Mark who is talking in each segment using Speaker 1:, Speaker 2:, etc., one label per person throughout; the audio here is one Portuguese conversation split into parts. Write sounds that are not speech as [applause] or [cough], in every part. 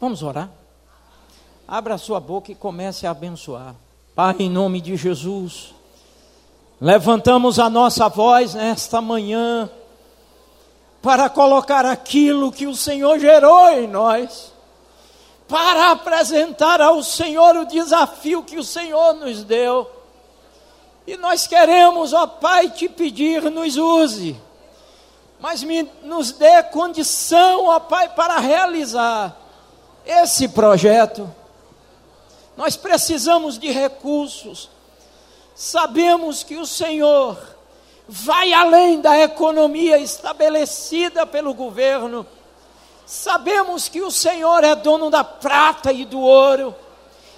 Speaker 1: Vamos orar? Abra sua boca e comece a abençoar. Pai, em nome de Jesus, levantamos a nossa voz nesta manhã para colocar aquilo que o Senhor gerou em nós, para apresentar ao Senhor o desafio que o Senhor nos deu. E nós queremos, ó Pai, te pedir, nos use, mas me, nos dê condição, ó Pai, para realizar esse projeto nós precisamos de recursos. Sabemos que o Senhor vai além da economia estabelecida pelo governo. Sabemos que o Senhor é dono da prata e do ouro.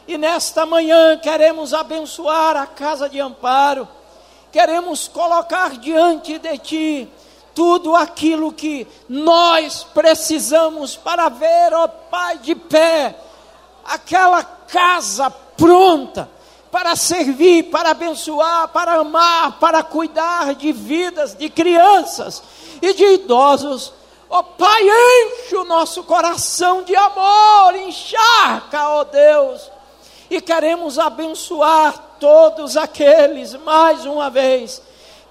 Speaker 1: E nesta manhã queremos abençoar a casa de amparo. Queremos colocar diante de ti tudo aquilo que nós precisamos para ver, ó Pai, de pé aquela casa pronta para servir, para abençoar, para amar, para cuidar de vidas, de crianças e de idosos. Ó oh, Pai, enche o nosso coração de amor, encharca, ó oh Deus, e queremos abençoar todos aqueles, mais uma vez,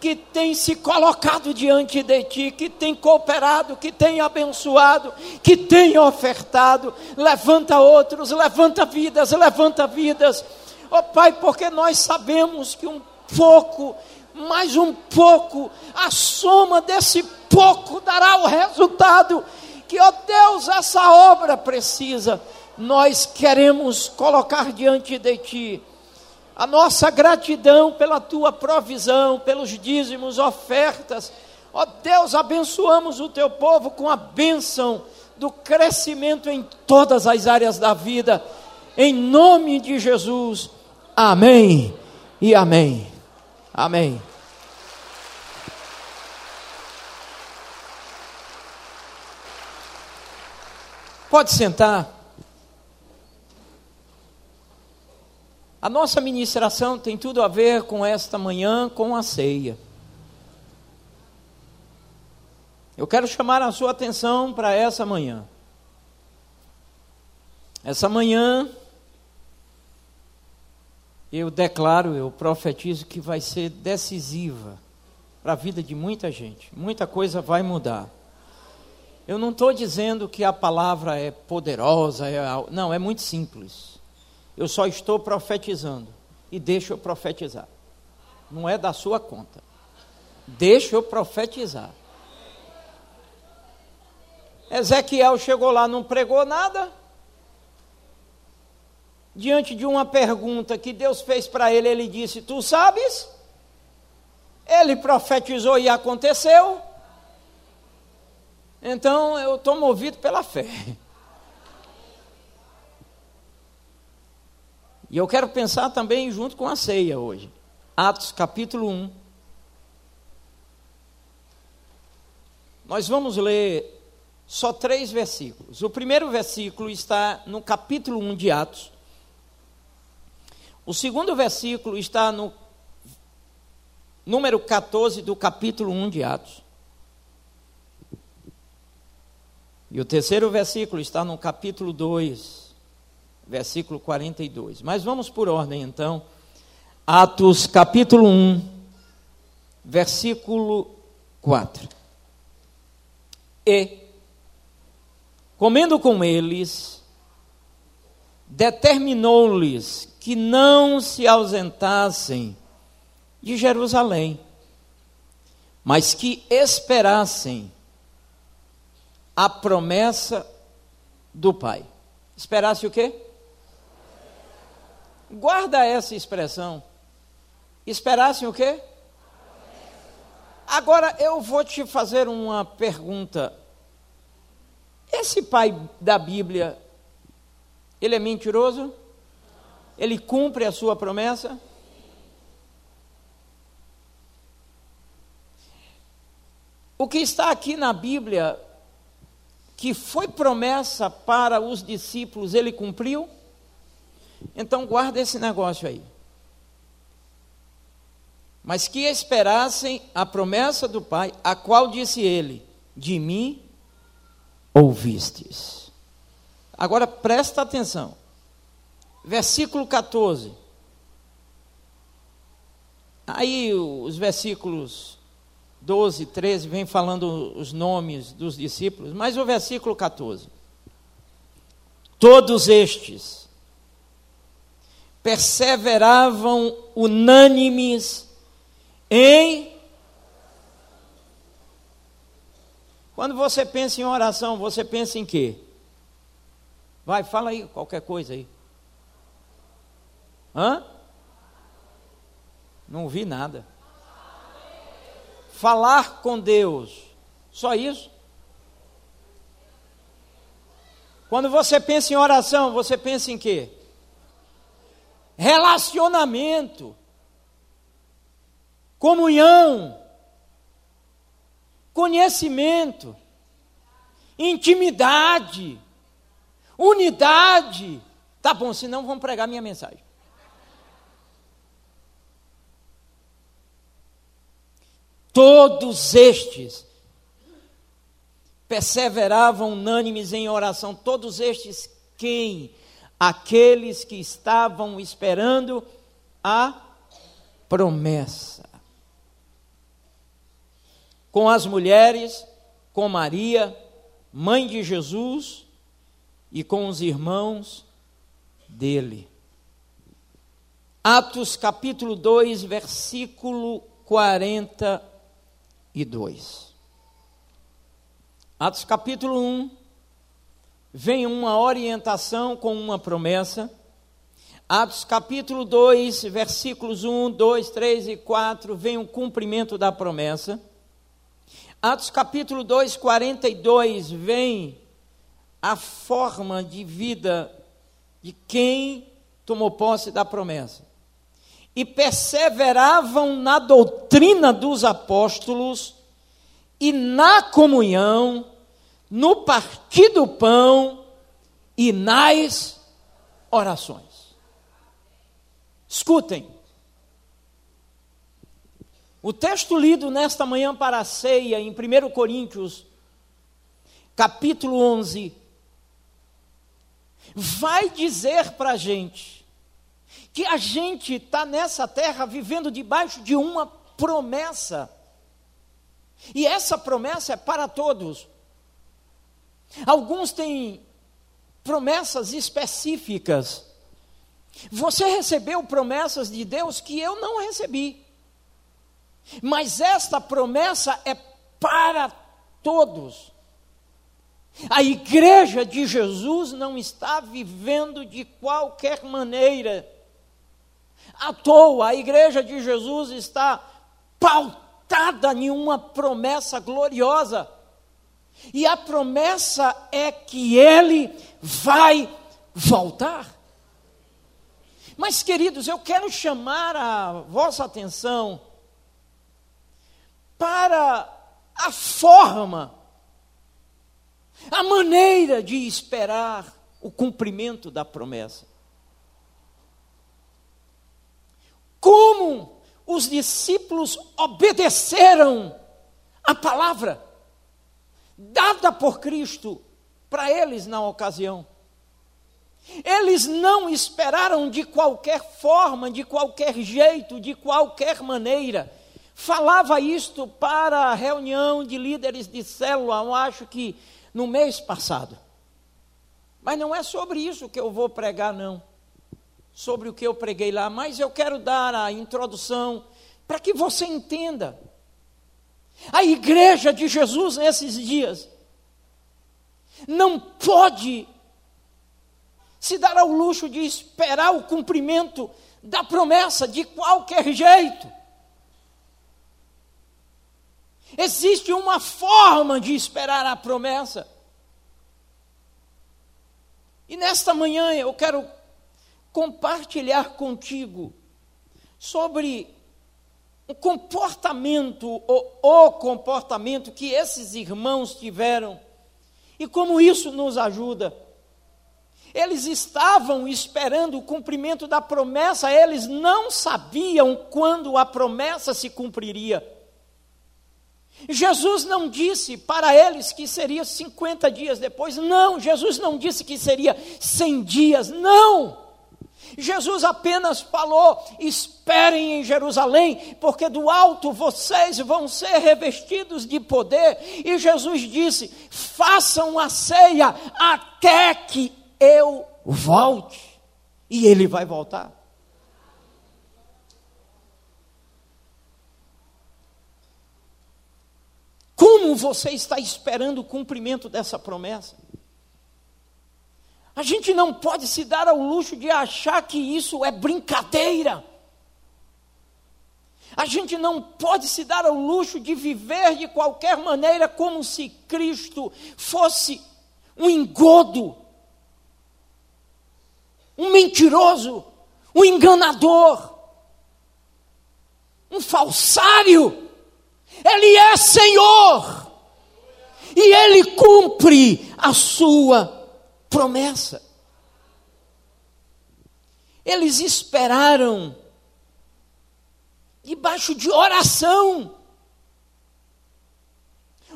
Speaker 1: que tem se colocado diante de ti, que tem cooperado, que tem abençoado, que tem ofertado. Levanta outros, levanta vidas, levanta vidas. Ó oh, Pai, porque nós sabemos que um pouco, mais um pouco, a soma desse pouco dará o resultado que, ó oh Deus, essa obra precisa. Nós queremos colocar diante de ti a nossa gratidão pela tua provisão, pelos dízimos, ofertas. Ó Deus, abençoamos o teu povo com a bênção do crescimento em todas as áreas da vida. Em nome de Jesus. Amém e amém. Amém. Pode sentar. A nossa ministração tem tudo a ver com esta manhã, com a ceia. Eu quero chamar a sua atenção para essa manhã. Essa manhã, eu declaro, eu profetizo que vai ser decisiva para a vida de muita gente. Muita coisa vai mudar. Eu não estou dizendo que a palavra é poderosa, é, não, é muito simples. Eu só estou profetizando. E deixa eu profetizar. Não é da sua conta. Deixa eu profetizar. Ezequiel chegou lá, não pregou nada. Diante de uma pergunta que Deus fez para ele, ele disse: Tu sabes? Ele profetizou e aconteceu. Então eu estou movido pela fé. E eu quero pensar também junto com a ceia hoje. Atos capítulo 1. Nós vamos ler só três versículos. O primeiro versículo está no capítulo 1 de Atos. O segundo versículo está no número 14 do capítulo 1 de Atos. E o terceiro versículo está no capítulo 2 versículo 42. Mas vamos por ordem então. Atos capítulo 1, versículo 4. E, comendo com eles, determinou-lhes que não se ausentassem de Jerusalém, mas que esperassem a promessa do Pai. Esperasse o quê? Guarda essa expressão. Esperassem o quê? Agora eu vou te fazer uma pergunta. Esse pai da Bíblia, ele é mentiroso? Ele cumpre a sua promessa? O que está aqui na Bíblia, que foi promessa para os discípulos, ele cumpriu? Então guarda esse negócio aí. Mas que esperassem a promessa do Pai, a qual disse ele: De mim ouvistes. Agora presta atenção. Versículo 14. Aí os versículos 12, 13 vem falando os nomes dos discípulos, mas o versículo 14. Todos estes perseveravam unânimes em. Quando você pensa em oração, você pensa em quê? Vai, fala aí qualquer coisa aí. Hã? Não ouvi nada. Falar com Deus. Só isso? Quando você pensa em oração, você pensa em quê? Relacionamento. Comunhão. Conhecimento. Intimidade. Unidade. Tá bom, senão vamos pregar minha mensagem. Todos estes perseveravam unânimes em oração. Todos estes quem? Aqueles que estavam esperando a promessa. Com as mulheres, com Maria, mãe de Jesus, e com os irmãos dele. Atos capítulo 2, versículo 40 e 2. Atos capítulo 1, vem uma orientação com uma promessa. Atos capítulo 2, versículos 1, 2, 3 e 4, vem o cumprimento da promessa. Atos capítulo 2, 42, vem a forma de vida de quem tomou posse da promessa e perseveravam na doutrina dos apóstolos e na comunhão, no partir do pão e nas orações. Escutem. O texto lido nesta manhã para a ceia, em 1 Coríntios, capítulo 11, vai dizer para a gente que a gente está nessa terra vivendo debaixo de uma promessa. E essa promessa é para todos. Alguns têm promessas específicas. Você recebeu promessas de Deus que eu não recebi. Mas esta promessa é para todos. A igreja de Jesus não está vivendo de qualquer maneira à toa. A igreja de Jesus está pautada em uma promessa gloriosa. E a promessa é que ele vai voltar. Mas, queridos, eu quero chamar a vossa atenção para a forma, a maneira de esperar o cumprimento da promessa. como os discípulos obedeceram a palavra dada por Cristo para eles na ocasião. Eles não esperaram de qualquer forma, de qualquer jeito, de qualquer maneira. Falava isto para a reunião de líderes de célula, eu acho que no mês passado. Mas não é sobre isso que eu vou pregar, não sobre o que eu preguei lá, mas eu quero dar a introdução para que você entenda. A igreja de Jesus nesses dias não pode se dar ao luxo de esperar o cumprimento da promessa de qualquer jeito. Existe uma forma de esperar a promessa. E nesta manhã eu quero compartilhar contigo sobre o comportamento, o, o comportamento que esses irmãos tiveram e como isso nos ajuda. Eles estavam esperando o cumprimento da promessa, eles não sabiam quando a promessa se cumpriria. Jesus não disse para eles que seria 50 dias depois, não, Jesus não disse que seria 100 dias, não. Jesus apenas falou: esperem em Jerusalém, porque do alto vocês vão ser revestidos de poder. E Jesus disse: façam a ceia até que eu volte. E ele vai voltar. Como você está esperando o cumprimento dessa promessa? A gente não pode se dar ao luxo de achar que isso é brincadeira. A gente não pode se dar ao luxo de viver de qualquer maneira como se Cristo fosse um engodo, um mentiroso, um enganador, um falsário. Ele é Senhor. E Ele cumpre a sua promessa. Eles esperaram debaixo de oração.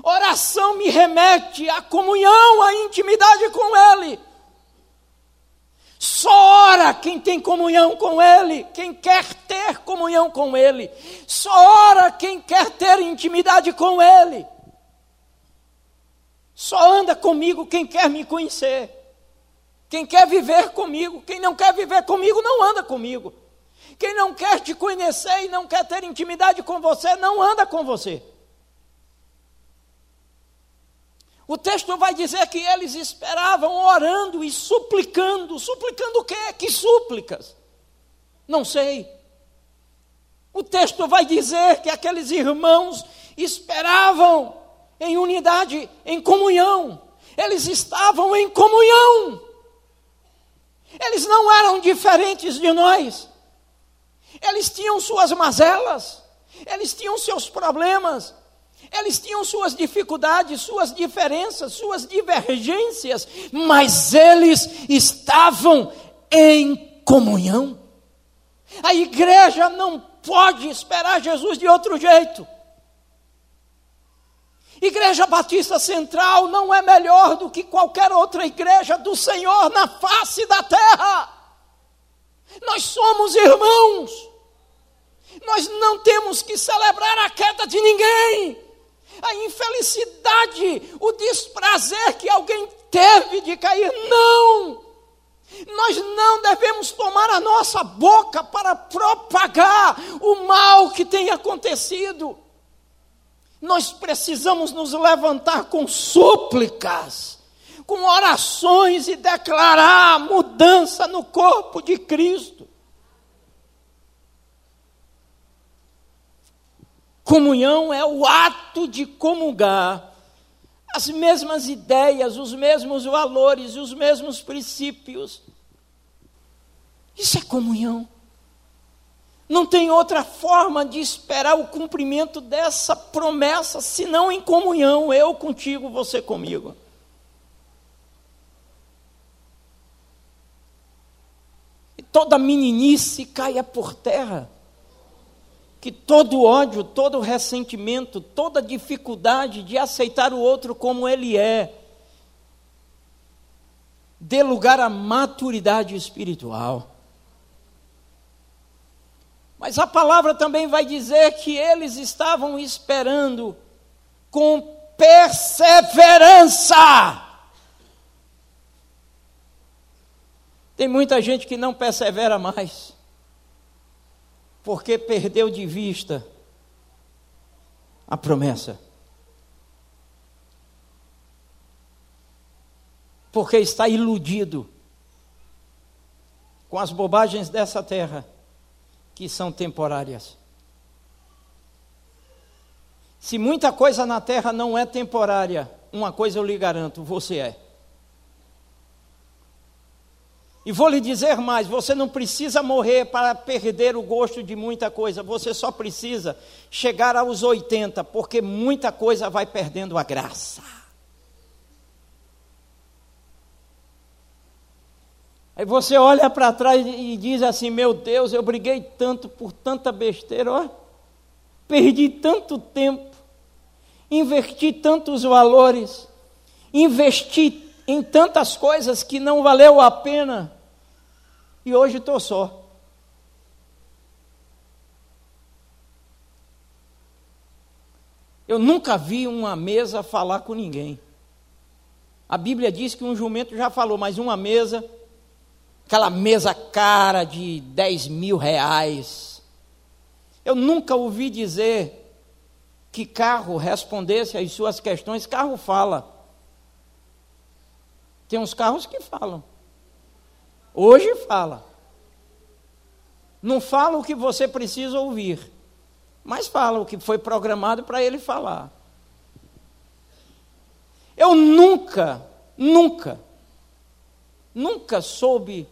Speaker 1: Oração me remete à comunhão, à intimidade com Ele. Só ora quem tem comunhão com Ele, quem quer ter comunhão com Ele. Só ora quem quer ter intimidade com Ele. Só anda comigo quem quer me conhecer. Quem quer viver comigo, quem não quer viver comigo, não anda comigo. Quem não quer te conhecer e não quer ter intimidade com você, não anda com você. O texto vai dizer que eles esperavam orando e suplicando. Suplicando o quê? Que súplicas? Não sei. O texto vai dizer que aqueles irmãos esperavam em unidade, em comunhão. Eles estavam em comunhão. Eles não eram diferentes de nós. Eles tinham suas mazelas, eles tinham seus problemas, eles tinham suas dificuldades, suas diferenças, suas divergências, mas eles estavam em comunhão. A igreja não pode esperar Jesus de outro jeito. Igreja Batista Central não é melhor do que qualquer outra igreja do Senhor na face da terra. Nós somos irmãos. Nós não temos que celebrar a queda de ninguém. A infelicidade, o desprazer que alguém teve de cair, não. Nós não devemos tomar a nossa boca para propagar o mal que tem acontecido. Nós precisamos nos levantar com súplicas, com orações e declarar mudança no corpo de Cristo. Comunhão é o ato de comungar as mesmas ideias, os mesmos valores os mesmos princípios. Isso é comunhão. Não tem outra forma de esperar o cumprimento dessa promessa senão em comunhão, eu contigo, você comigo. E toda meninice caia por terra. Que todo ódio, todo ressentimento, toda dificuldade de aceitar o outro como ele é, dê lugar à maturidade espiritual. Mas a palavra também vai dizer que eles estavam esperando com perseverança. Tem muita gente que não persevera mais, porque perdeu de vista a promessa. Porque está iludido com as bobagens dessa terra que são temporárias. Se muita coisa na terra não é temporária, uma coisa eu lhe garanto: você é. E vou lhe dizer mais: você não precisa morrer para perder o gosto de muita coisa, você só precisa chegar aos 80, porque muita coisa vai perdendo a graça. Aí você olha para trás e diz assim: Meu Deus, eu briguei tanto por tanta besteira, ó, perdi tanto tempo. investi tantos valores, investi em tantas coisas que não valeu a pena, e hoje estou só. Eu nunca vi uma mesa falar com ninguém. A Bíblia diz que um jumento já falou, mas uma mesa, aquela mesa cara de 10 mil reais. Eu nunca ouvi dizer que carro respondesse às suas questões. Carro fala. Tem uns carros que falam. Hoje fala. Não fala o que você precisa ouvir mas fala o que foi programado para ele falar. Eu nunca, nunca, nunca soube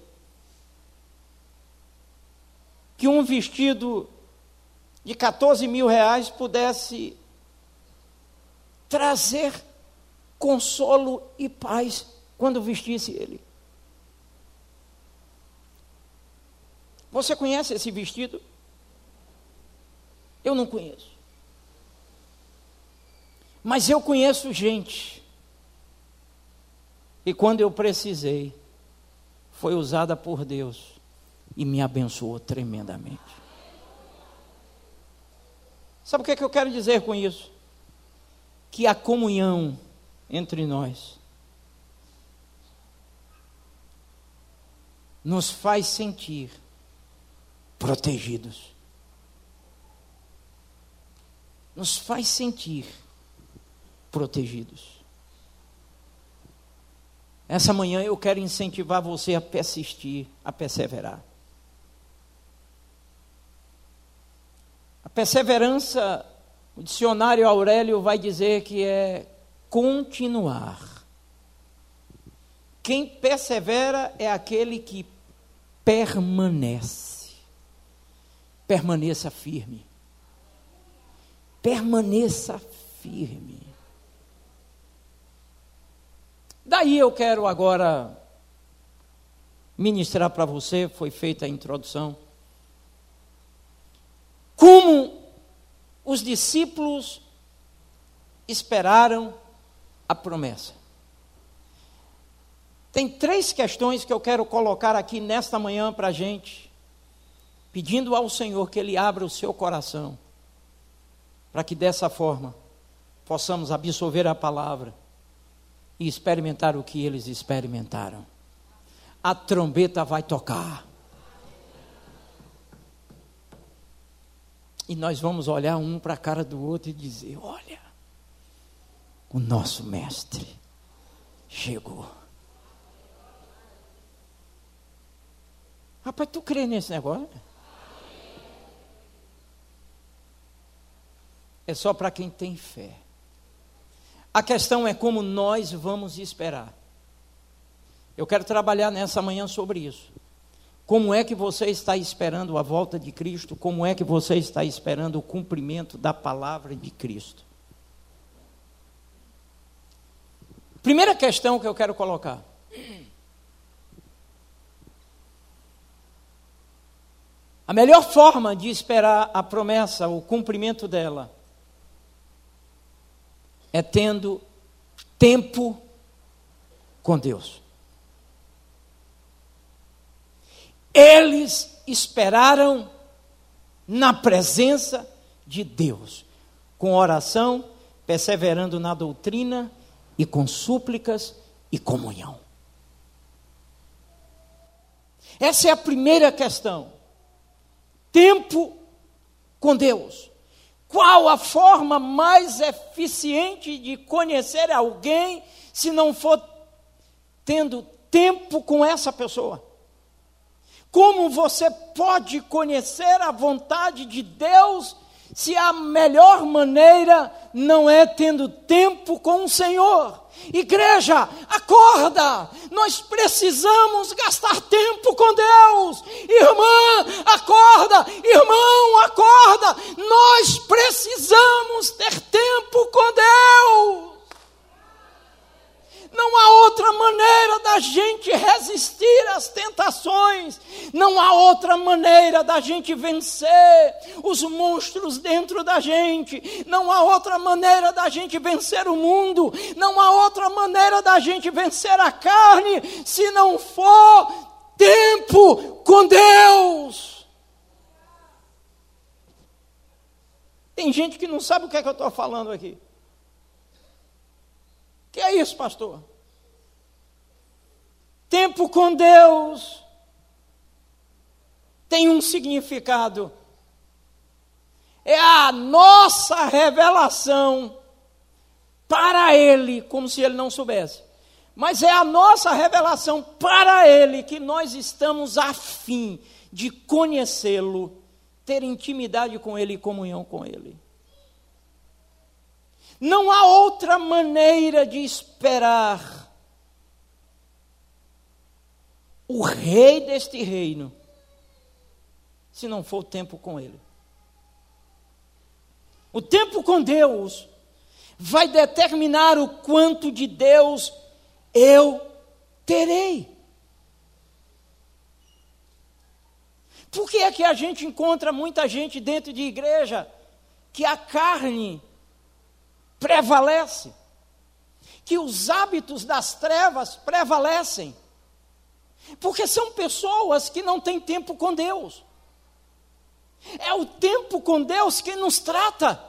Speaker 1: que um vestido de 14 mil reais pudesse trazer consolo e paz quando vestisse ele. Você conhece esse vestido? Eu não conheço. Mas eu conheço gente. E quando eu precisei, foi usada por Deus e me abençoou tremendamente. Sabe o que, é que eu quero dizer com isso? Que a comunhão entre nós nos faz sentir protegidos. nos faz sentir protegidos. Essa manhã eu quero incentivar você a persistir, a perseverar. Perseverança, o dicionário Aurélio vai dizer que é continuar. Quem persevera é aquele que permanece. Permaneça firme permaneça firme. Daí eu quero agora ministrar para você, foi feita a introdução, como os discípulos esperaram a promessa. Tem três questões que eu quero colocar aqui nesta manhã para a gente, pedindo ao Senhor que Ele abra o seu coração para que dessa forma possamos absorver a palavra e experimentar o que eles experimentaram. A trombeta vai tocar. E nós vamos olhar um para a cara do outro e dizer: Olha, o nosso mestre chegou. Rapaz, tu crê nesse negócio? é só para quem tem fé. A questão é como nós vamos esperar. Eu quero trabalhar nessa manhã sobre isso. Como é que você está esperando a volta de Cristo? Como é que você está esperando o cumprimento da palavra de Cristo? Primeira questão que eu quero colocar. A melhor forma de esperar a promessa, o cumprimento dela, é tendo tempo com Deus. Eles esperaram na presença de Deus, com oração, perseverando na doutrina e com súplicas e comunhão. Essa é a primeira questão. Tempo com Deus. Qual a forma mais eficiente de conhecer alguém se não for tendo tempo com essa pessoa? Como você pode conhecer a vontade de Deus se a melhor maneira não é tendo tempo com o Senhor? Igreja, acorda! Nós precisamos gastar tempo com Deus. Irmã, acorda! Irmão, acorda! Nós precisamos ter tempo com Deus. Não há outra maneira da gente resistir as tentações. Não há outra maneira da gente vencer os monstros dentro da gente. Não há outra maneira da gente vencer o mundo. Não há outra maneira da gente vencer a carne se não for tempo com Deus. Tem gente que não sabe o que é que eu estou falando aqui. Que é isso, pastor? Tempo com Deus tem um significado. É a nossa revelação para Ele, como se Ele não soubesse. Mas é a nossa revelação para Ele que nós estamos afim de conhecê-lo, ter intimidade com Ele e comunhão com Ele. Não há outra maneira de esperar o rei deste reino se não for o tempo com ele. O tempo com Deus vai determinar o quanto de Deus eu terei. Por que é que a gente encontra muita gente dentro de igreja que a carne prevalece, que os hábitos das trevas prevalecem, porque são pessoas que não têm tempo com Deus. É o tempo com Deus que nos trata.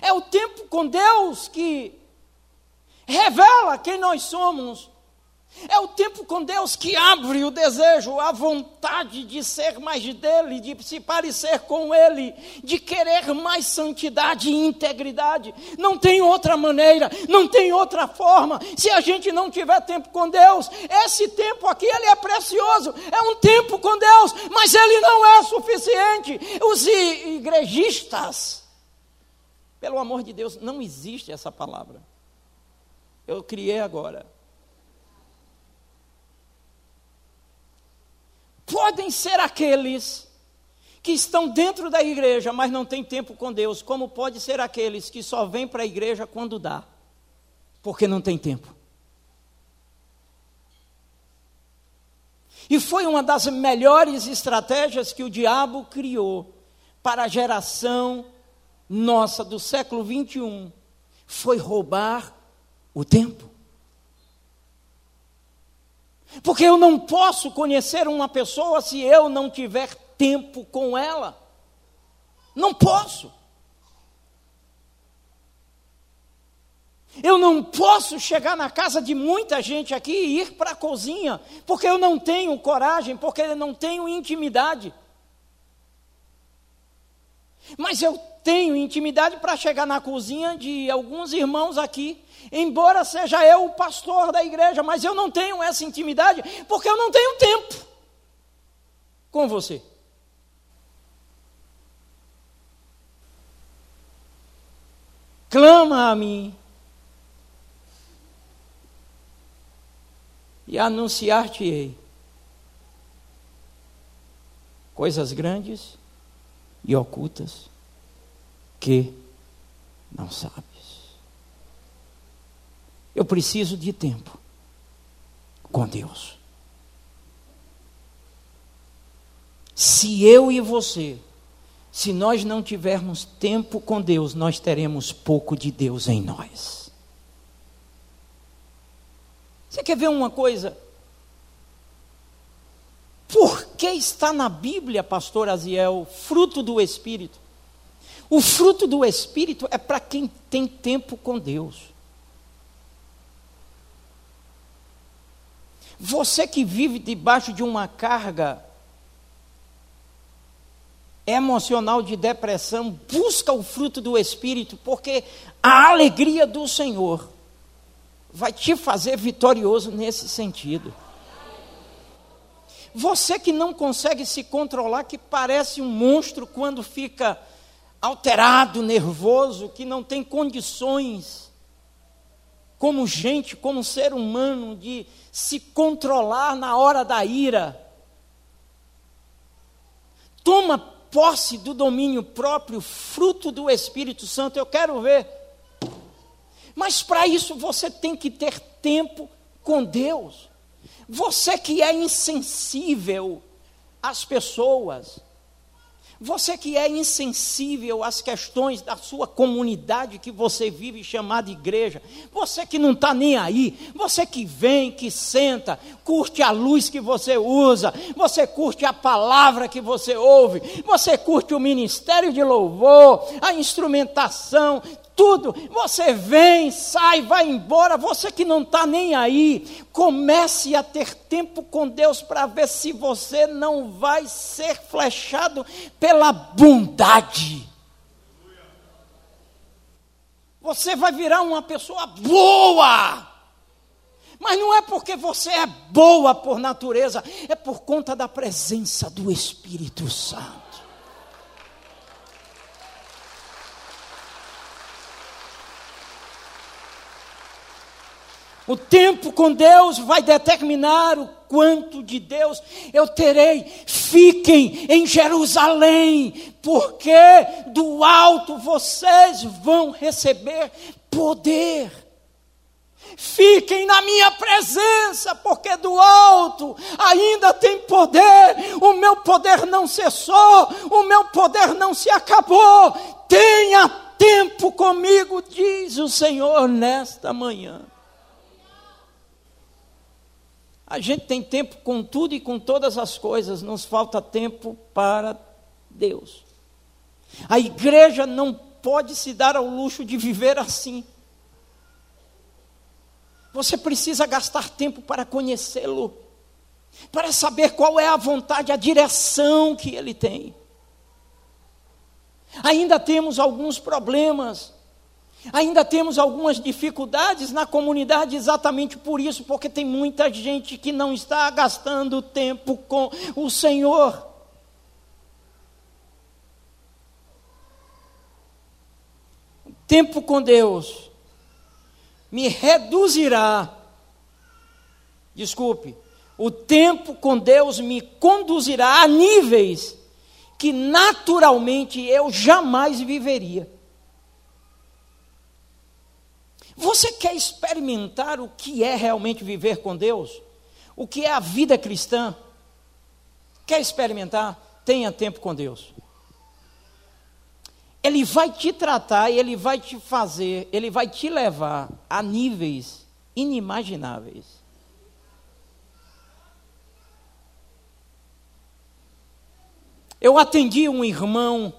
Speaker 1: É o tempo com Deus que revela quem nós somos é o tempo com Deus que abre o desejo, a vontade de ser mais dele, de se parecer com ele, de querer mais santidade e integridade. Não tem outra maneira, não tem outra forma. Se a gente não tiver tempo com Deus, esse tempo aqui ele é precioso, é um tempo com Deus, mas ele não é suficiente. Os igrejistas, pelo amor de Deus, não existe essa palavra. Eu criei agora podem ser aqueles que estão dentro da igreja, mas não têm tempo com Deus, como pode ser aqueles que só vêm para a igreja quando dá, porque não tem tempo. E foi uma das melhores estratégias que o diabo criou para a geração nossa do século 21, foi roubar o tempo. Porque eu não posso conhecer uma pessoa se eu não tiver tempo com ela. Não posso. Eu não posso chegar na casa de muita gente aqui e ir para a cozinha, porque eu não tenho coragem, porque eu não tenho intimidade. Mas eu tenho intimidade para chegar na cozinha de alguns irmãos aqui embora seja eu o pastor da igreja, mas eu não tenho essa intimidade porque eu não tenho tempo com você. Clama a mim e anunciar-te-ei coisas grandes e ocultas que não sabe. Eu preciso de tempo com Deus. Se eu e você, se nós não tivermos tempo com Deus, nós teremos pouco de Deus em nós. Você quer ver uma coisa? Por que está na Bíblia, pastor Aziel, fruto do Espírito? O fruto do Espírito é para quem tem tempo com Deus. Você que vive debaixo de uma carga emocional de depressão, busca o fruto do Espírito, porque a alegria do Senhor vai te fazer vitorioso nesse sentido. Você que não consegue se controlar, que parece um monstro quando fica alterado, nervoso, que não tem condições como gente, como ser humano, de se controlar na hora da ira. Toma posse do domínio próprio, fruto do Espírito Santo. Eu quero ver. Mas para isso você tem que ter tempo com Deus. Você que é insensível às pessoas, você que é insensível às questões da sua comunidade que você vive chamada igreja, você que não está nem aí, você que vem, que senta, curte a luz que você usa, você curte a palavra que você ouve, você curte o ministério de louvor, a instrumentação, tudo. Você vem, sai, vai embora. Você que não está nem aí, comece a ter tempo com Deus para ver se você não vai ser flechado pela bondade. Você vai virar uma pessoa boa. Mas não é porque você é boa por natureza, é por conta da presença do Espírito Santo. O tempo com Deus vai determinar o quanto de Deus eu terei. Fiquem em Jerusalém, porque do alto vocês vão receber poder. Fiquem na minha presença, porque do alto ainda tem poder. O meu poder não cessou, o meu poder não se acabou. Tenha tempo comigo, diz o Senhor nesta manhã. A gente tem tempo com tudo e com todas as coisas, nos falta tempo para Deus. A igreja não pode se dar ao luxo de viver assim. Você precisa gastar tempo para conhecê-lo, para saber qual é a vontade, a direção que ele tem. Ainda temos alguns problemas Ainda temos algumas dificuldades na comunidade exatamente por isso, porque tem muita gente que não está gastando tempo com o Senhor. Tempo com Deus me reduzirá. Desculpe, o tempo com Deus me conduzirá a níveis que naturalmente eu jamais viveria. Você quer experimentar o que é realmente viver com Deus? O que é a vida cristã? Quer experimentar? Tenha tempo com Deus. Ele vai te tratar, ele vai te fazer, ele vai te levar a níveis inimagináveis. Eu atendi um irmão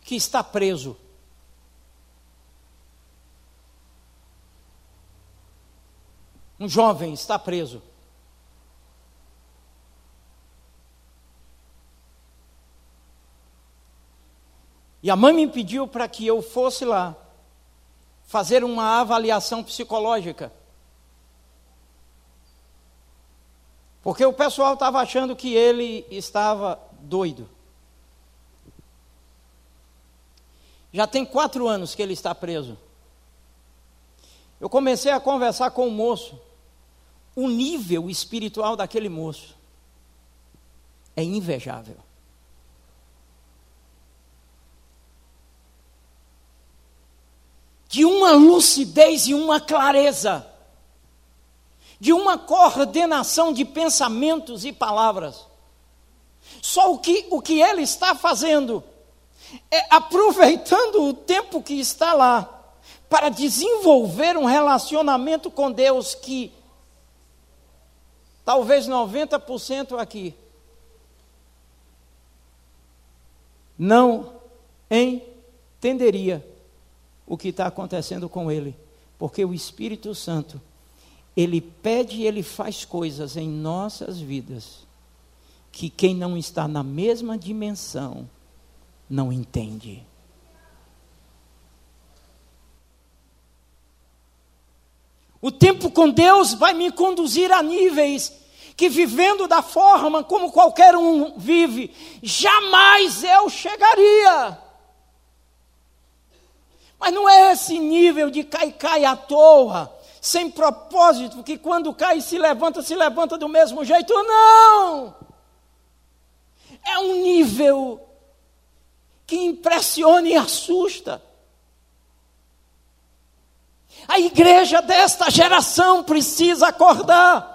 Speaker 1: que está preso. Um jovem está preso. E a mãe me pediu para que eu fosse lá fazer uma avaliação psicológica. Porque o pessoal estava achando que ele estava doido. Já tem quatro anos que ele está preso. Eu comecei a conversar com o moço o nível espiritual daquele moço é invejável. De uma lucidez e uma clareza, de uma coordenação de pensamentos e palavras. Só o que, o que ele está fazendo é aproveitando o tempo que está lá para desenvolver um relacionamento com Deus que talvez 90% aqui, não entenderia o que está acontecendo com ele, porque o Espírito Santo, ele pede e ele faz coisas em nossas vidas que quem não está na mesma dimensão não entende. O tempo com Deus vai me conduzir a níveis que, vivendo da forma como qualquer um vive, jamais eu chegaria. Mas não é esse nível de cai, cai à toa, sem propósito, que quando cai se levanta, se levanta do mesmo jeito. Não! É um nível que impressiona e assusta. A igreja desta geração precisa acordar.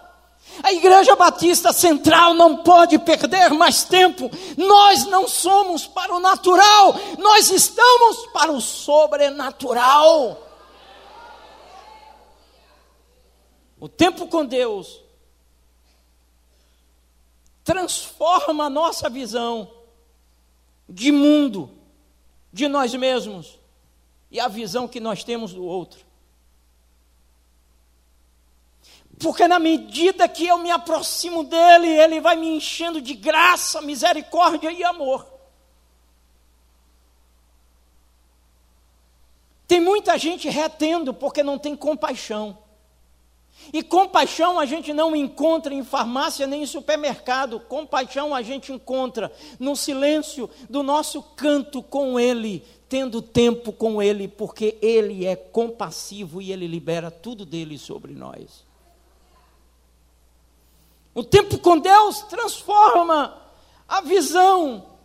Speaker 1: A Igreja Batista Central não pode perder mais tempo. Nós não somos para o natural, nós estamos para o sobrenatural. O tempo com Deus transforma a nossa visão de mundo, de nós mesmos e a visão que nós temos do outro. Porque na medida que eu me aproximo dele, ele vai me enchendo de graça, misericórdia e amor. Tem muita gente retendo porque não tem compaixão. E compaixão a gente não encontra em farmácia nem em supermercado. Compaixão a gente encontra no silêncio do nosso canto com Ele, tendo tempo com Ele, porque Ele é compassivo e Ele libera tudo dele sobre nós. O tempo com Deus transforma a visão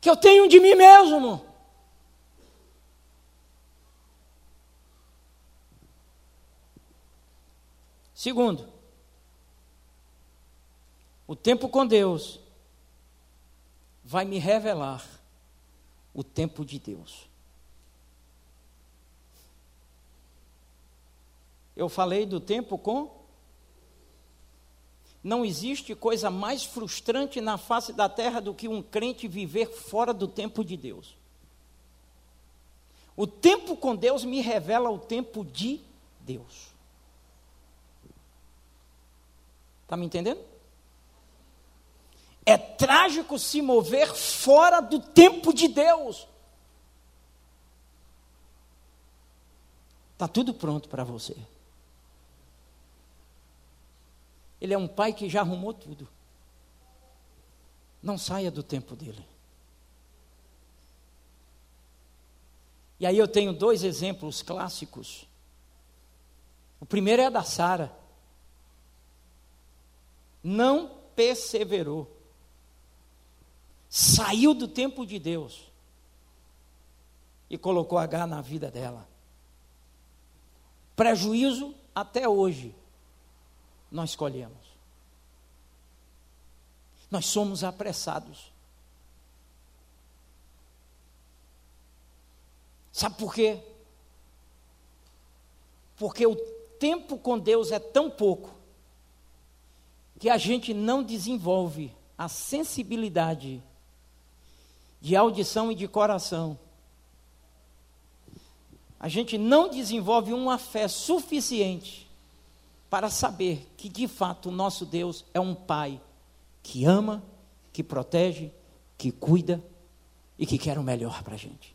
Speaker 1: que eu tenho de mim mesmo. Segundo, o tempo com Deus vai me revelar o tempo de Deus. Eu falei do tempo com não existe coisa mais frustrante na face da terra do que um crente viver fora do tempo de Deus. O tempo com Deus me revela o tempo de Deus. Está me entendendo? É trágico se mover fora do tempo de Deus. Está tudo pronto para você. Ele é um pai que já arrumou tudo. Não saia do tempo dele. E aí eu tenho dois exemplos clássicos. O primeiro é da Sara. Não perseverou. Saiu do tempo de Deus e colocou H na vida dela. Prejuízo até hoje nós colhemos. Nós somos apressados. Sabe por quê? Porque o tempo com Deus é tão pouco que a gente não desenvolve a sensibilidade de audição e de coração. A gente não desenvolve uma fé suficiente para saber que de fato o nosso Deus é um Pai que ama, que protege, que cuida e que quer o melhor para a gente.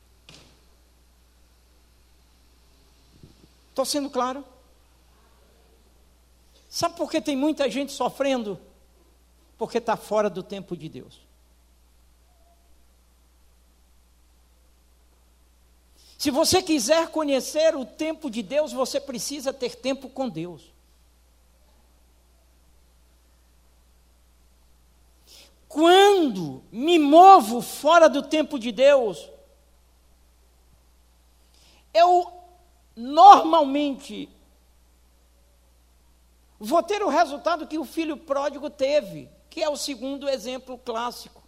Speaker 1: Estou sendo claro? Sabe por que tem muita gente sofrendo? Porque está fora do tempo de Deus. Se você quiser conhecer o tempo de Deus, você precisa ter tempo com Deus. quando me movo fora do tempo de Deus, eu normalmente vou ter o resultado que o filho pródigo teve, que é o segundo exemplo clássico.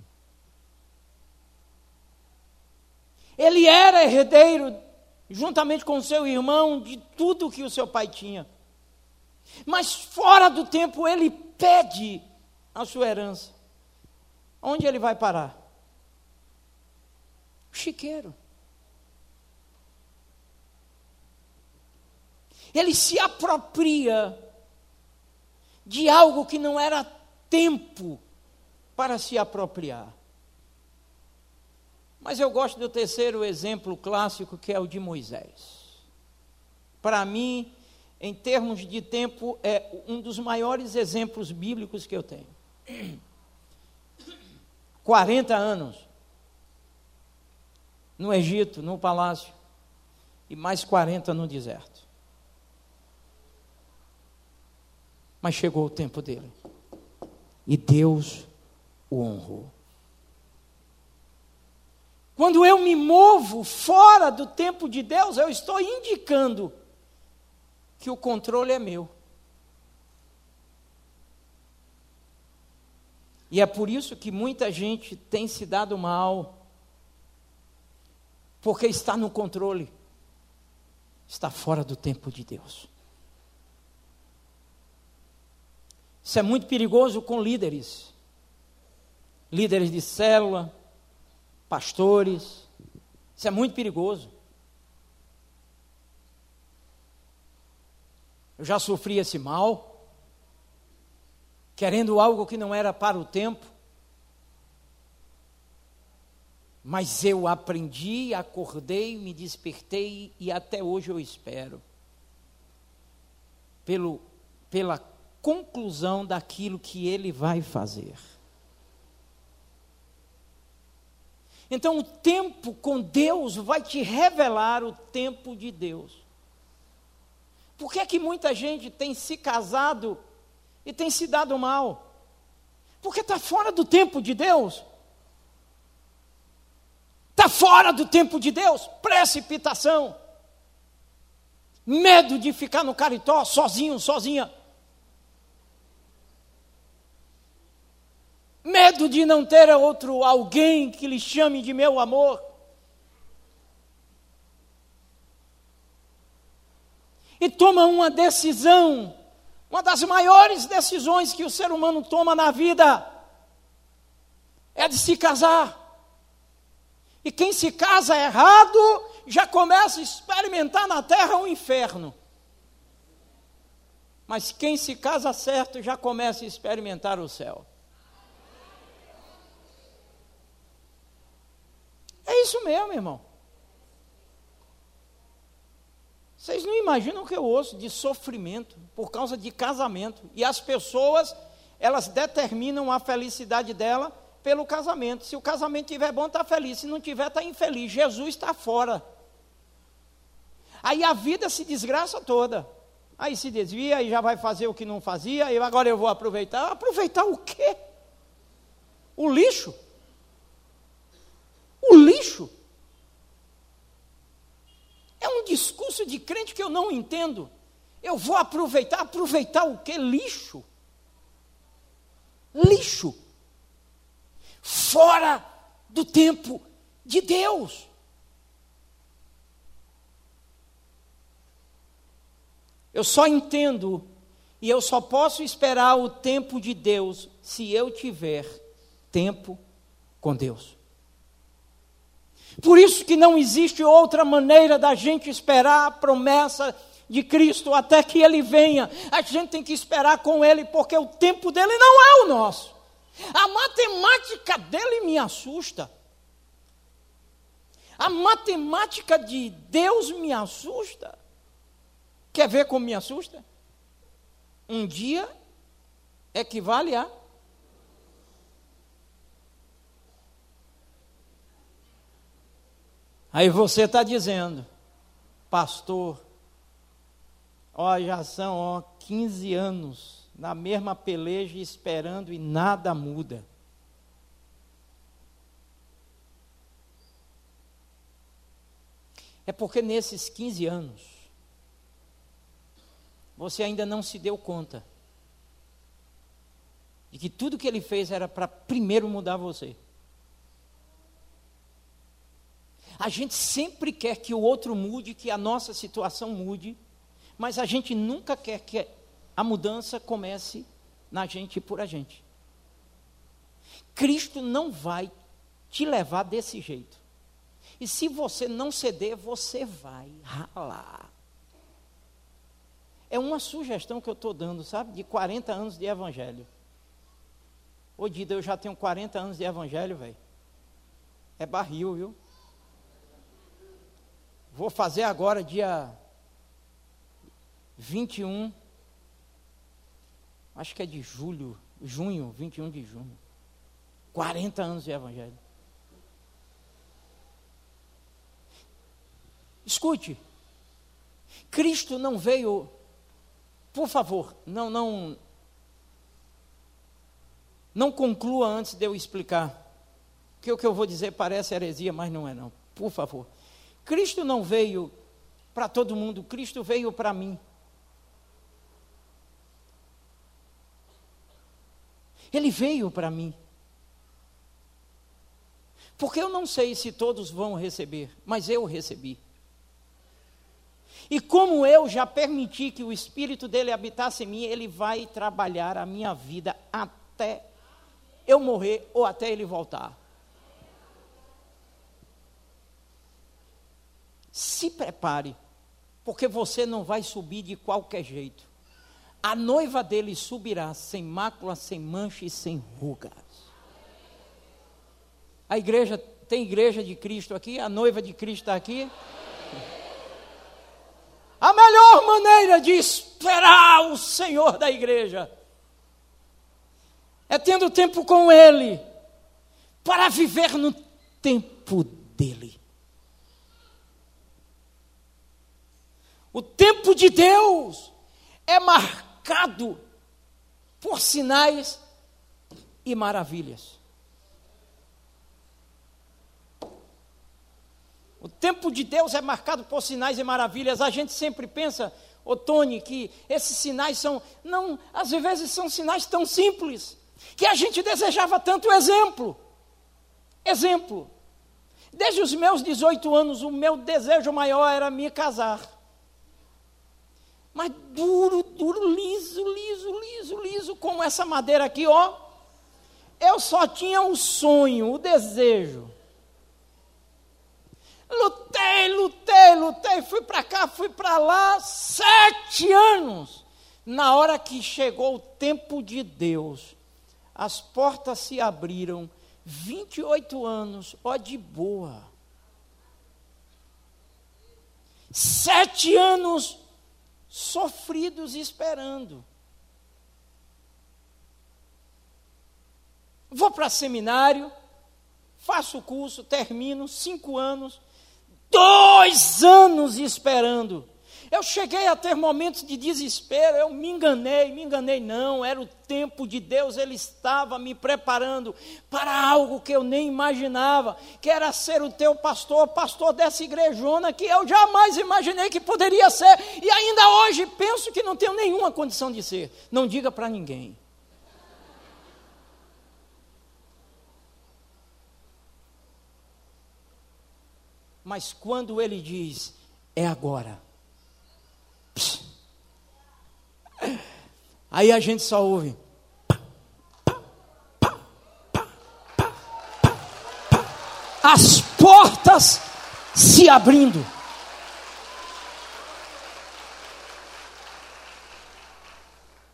Speaker 1: Ele era herdeiro, juntamente com seu irmão, de tudo que o seu pai tinha. Mas fora do tempo ele pede a sua herança. Onde ele vai parar? O chiqueiro. Ele se apropria de algo que não era tempo para se apropriar. Mas eu gosto do terceiro exemplo clássico, que é o de Moisés. Para mim, em termos de tempo, é um dos maiores exemplos bíblicos que eu tenho. 40 anos no Egito, no palácio, e mais 40 no deserto. Mas chegou o tempo dele. E Deus o honrou. Quando eu me movo fora do tempo de Deus, eu estou indicando que o controle é meu. E é por isso que muita gente tem se dado mal, porque está no controle, está fora do tempo de Deus. Isso é muito perigoso com líderes, líderes de célula, pastores. Isso é muito perigoso. Eu já sofri esse mal querendo algo que não era para o tempo. Mas eu aprendi, acordei, me despertei e até hoje eu espero. Pelo, pela conclusão daquilo que ele vai fazer. Então, o tempo com Deus vai te revelar o tempo de Deus. Por que é que muita gente tem se casado e tem se dado mal. Porque está fora do tempo de Deus. Está fora do tempo de Deus. Precipitação. Medo de ficar no caritó sozinho, sozinha. Medo de não ter outro alguém que lhe chame de meu amor. E toma uma decisão uma das maiores decisões que o ser humano toma na vida é de se casar. E quem se casa errado já começa a experimentar na terra um inferno. Mas quem se casa certo já começa a experimentar o céu. É isso mesmo, irmão. Vocês não imaginam o que eu ouço de sofrimento por causa de casamento. E as pessoas, elas determinam a felicidade dela pelo casamento. Se o casamento estiver bom, está feliz. Se não tiver, está infeliz. Jesus está fora. Aí a vida se desgraça toda. Aí se desvia e já vai fazer o que não fazia. E agora eu vou aproveitar. Aproveitar o quê? O lixo. O lixo. É um discurso de crente que eu não entendo. Eu vou aproveitar, aproveitar o que? Lixo. Lixo. Fora do tempo de Deus. Eu só entendo e eu só posso esperar o tempo de Deus se eu tiver tempo com Deus. Por isso que não existe outra maneira da gente esperar a promessa de Cristo até que ele venha. A gente tem que esperar com ele, porque o tempo dele não é o nosso. A matemática dele me assusta. A matemática de Deus me assusta. Quer ver como me assusta? Um dia equivale a Aí você está dizendo, pastor, ó, já são ó, 15 anos na mesma peleja esperando e nada muda. É porque nesses 15 anos, você ainda não se deu conta de que tudo que ele fez era para primeiro mudar você. A gente sempre quer que o outro mude, que a nossa situação mude, mas a gente nunca quer que a mudança comece na gente e por a gente. Cristo não vai te levar desse jeito. E se você não ceder, você vai ralar. É uma sugestão que eu estou dando, sabe? De 40 anos de evangelho. Ô Dida, eu já tenho 40 anos de evangelho, velho. É barril, viu? Vou fazer agora dia 21, acho que é de julho, junho, 21 de junho. 40 anos de evangelho. Escute, Cristo não veio, por favor, não, não, não conclua antes de eu explicar porque o que eu vou dizer parece heresia, mas não é não. Por favor. Cristo não veio para todo mundo, Cristo veio para mim. Ele veio para mim. Porque eu não sei se todos vão receber, mas eu recebi. E como eu já permiti que o Espírito dele habitasse em mim, ele vai trabalhar a minha vida até eu morrer ou até ele voltar. Se prepare, porque você não vai subir de qualquer jeito. A noiva dele subirá sem mácula, sem mancha e sem rugas. A igreja, tem igreja de Cristo aqui? A noiva de Cristo está aqui? A melhor maneira de esperar o Senhor da igreja é tendo tempo com Ele, para viver no tempo dEle. O tempo de Deus é marcado por sinais e maravilhas. O tempo de Deus é marcado por sinais e maravilhas. A gente sempre pensa, ô Tony, que esses sinais são, não, às vezes são sinais tão simples, que a gente desejava tanto exemplo. Exemplo. Desde os meus 18 anos, o meu desejo maior era me casar. Mas duro, duro, liso, liso, liso, liso, como essa madeira aqui, ó. Eu só tinha o sonho, o desejo. Lutei, lutei, lutei, fui para cá, fui para lá, sete anos. Na hora que chegou o tempo de Deus, as portas se abriram, 28 anos, ó de boa. Sete anos sofridos esperando. Vou para seminário, faço o curso, termino, cinco anos, Dois anos esperando. Eu cheguei a ter momentos de desespero, eu me enganei, me enganei não, era o tempo de Deus, Ele estava me preparando para algo que eu nem imaginava, que era ser o teu pastor, pastor dessa igrejona que eu jamais imaginei que poderia ser, e ainda hoje penso que não tenho nenhuma condição de ser. Não diga para ninguém. Mas quando ele diz, é agora. Aí a gente só ouve. As portas se abrindo.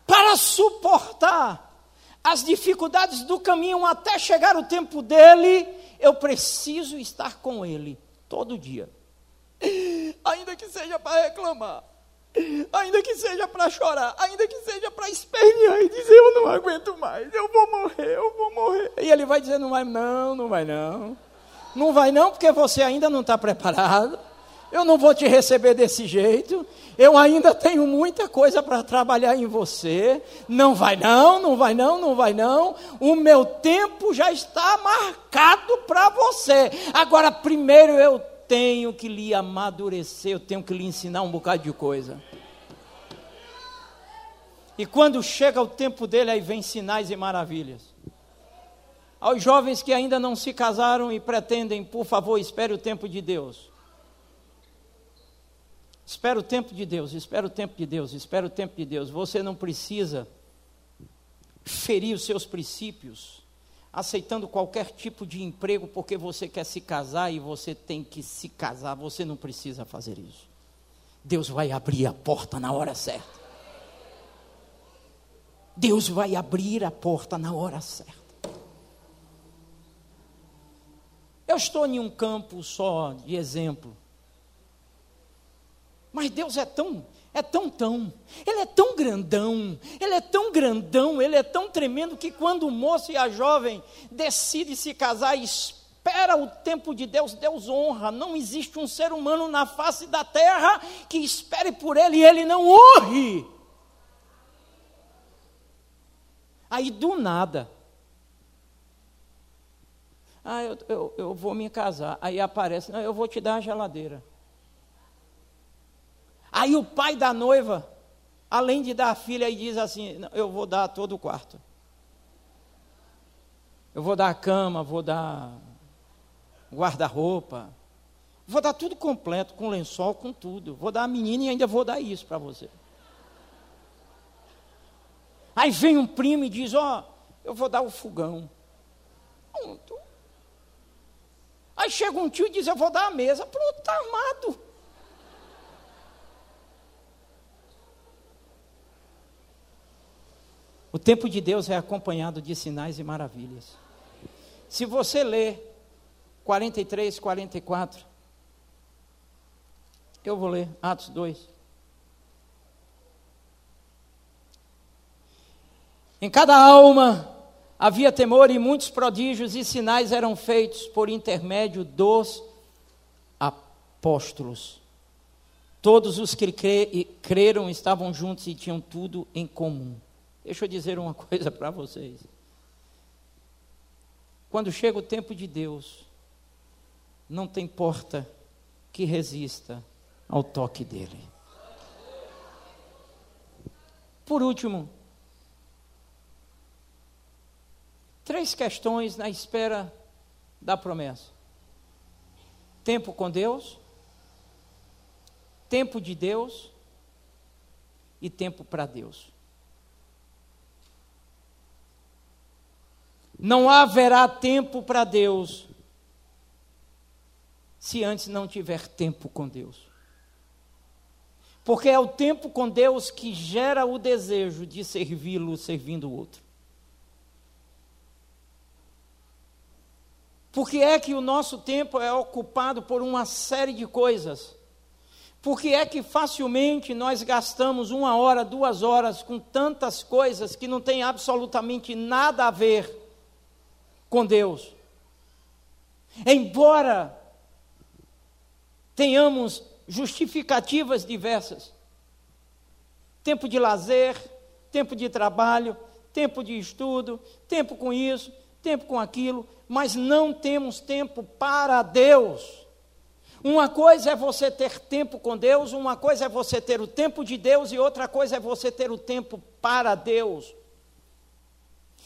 Speaker 1: Para suportar as dificuldades do caminho até chegar o tempo dele, eu preciso estar com ele todo dia. Ainda que seja para reclamar, ainda que seja para chorar, ainda que seja para espernear e dizer: Eu não aguento mais, eu vou morrer, eu vou morrer. E ele vai dizer: Não vai, não, não vai, não. Não vai, não, porque você ainda não está preparado. Eu não vou te receber desse jeito. Eu ainda tenho muita coisa para trabalhar em você. Não vai não, não vai não, não vai não. O meu tempo já está marcado para você. Agora, primeiro eu tenho que lhe amadurecer, eu tenho que lhe ensinar um bocado de coisa. E quando chega o tempo dele, aí vem sinais e maravilhas. Aos jovens que ainda não se casaram e pretendem, por favor, espere o tempo de Deus. Espera o tempo de Deus, espera o tempo de Deus, espera o tempo de Deus. Você não precisa ferir os seus princípios, aceitando qualquer tipo de emprego porque você quer se casar e você tem que se casar. Você não precisa fazer isso. Deus vai abrir a porta na hora certa. Deus vai abrir a porta na hora certa. Eu estou em um campo só de exemplo. Mas Deus é tão, é tão tão, Ele é tão grandão, Ele é tão grandão, Ele é tão tremendo que quando o moço e a jovem decidem se casar, espera o tempo de Deus, Deus honra. Não existe um ser humano na face da terra que espere por Ele e Ele não honre. Aí do nada, Ah, eu, eu, eu vou me casar. Aí aparece, não, eu vou te dar a geladeira. Aí o pai da noiva, além de dar a filha, aí diz assim: eu vou dar todo o quarto. Eu vou dar a cama, vou dar guarda-roupa. Vou dar tudo completo, com lençol, com tudo. Vou dar a menina e ainda vou dar isso para você. Aí vem um primo e diz: Ó, oh, eu vou dar o fogão. Pronto. Aí chega um tio e diz: Eu vou dar a mesa. Pronto, está armado. O tempo de Deus é acompanhado de sinais e maravilhas. Se você ler 43, 44, eu vou ler Atos 2. Em cada alma havia temor e muitos prodígios e sinais eram feitos por intermédio dos apóstolos. Todos os que creram estavam juntos e tinham tudo em comum. Deixa eu dizer uma [laughs] coisa para vocês. Quando chega o tempo de Deus, não tem porta que resista ao toque dele. Por último, três questões na espera da promessa: tempo com Deus, tempo de Deus e tempo para Deus. Não haverá tempo para Deus se antes não tiver tempo com Deus. Porque é o tempo com Deus que gera o desejo de servi-lo servindo o outro. Porque é que o nosso tempo é ocupado por uma série de coisas. Porque é que facilmente nós gastamos uma hora, duas horas com tantas coisas que não tem absolutamente nada a ver com Deus. Embora tenhamos justificativas diversas, tempo de lazer, tempo de trabalho, tempo de estudo, tempo com isso, tempo com aquilo, mas não temos tempo para Deus. Uma coisa é você ter tempo com Deus, uma coisa é você ter o tempo de Deus e outra coisa é você ter o tempo para Deus.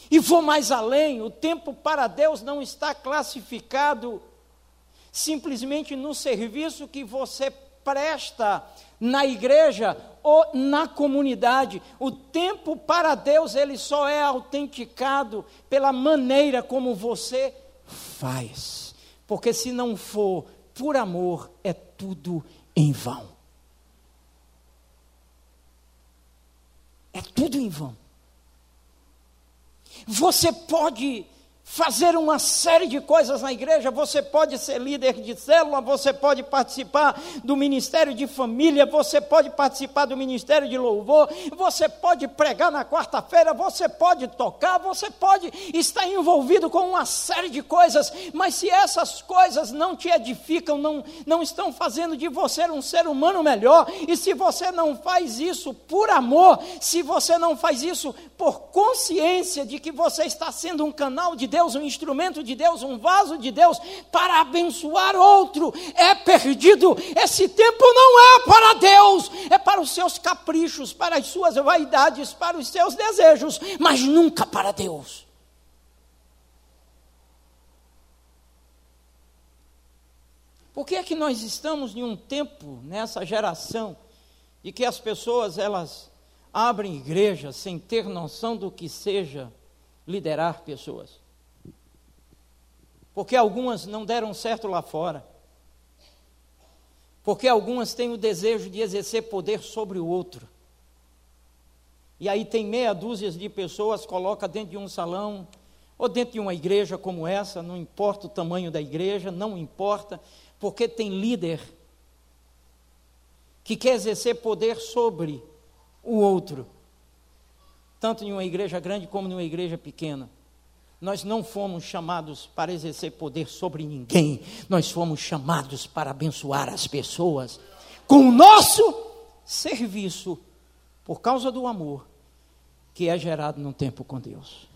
Speaker 1: E vou mais além: o tempo para Deus não está classificado simplesmente no serviço que você presta na igreja ou na comunidade. O tempo para Deus ele só é autenticado pela maneira como você faz. Porque se não for por amor, é tudo em vão. É tudo em vão. Você pode fazer uma série de coisas na igreja. Você pode ser líder de célula, você pode participar do ministério de família, você pode participar do ministério de louvor, você pode pregar na quarta-feira, você pode tocar, você pode estar envolvido com uma série de coisas, mas se essas coisas não te edificam, não, não estão fazendo de você um ser humano melhor, e se você não faz isso por amor, se você não faz isso por consciência de que você está sendo um canal de Deus, Deus, um instrumento de Deus, um vaso de Deus para abençoar outro, é perdido. Esse tempo não é para Deus, é para os seus caprichos, para as suas vaidades, para os seus desejos, mas nunca para Deus. Por que é que nós estamos em um tempo nessa geração de que as pessoas elas abrem igrejas sem ter noção do que seja liderar pessoas? Porque algumas não deram certo lá fora, porque algumas têm o desejo de exercer poder sobre o outro. E aí tem meia dúzia de pessoas, coloca dentro de um salão, ou dentro de uma igreja como essa, não importa o tamanho da igreja, não importa, porque tem líder que quer exercer poder sobre o outro, tanto em uma igreja grande como em uma igreja pequena. Nós não fomos chamados para exercer poder sobre ninguém, nós fomos chamados para abençoar as pessoas com o nosso serviço, por causa do amor que é gerado no tempo com Deus.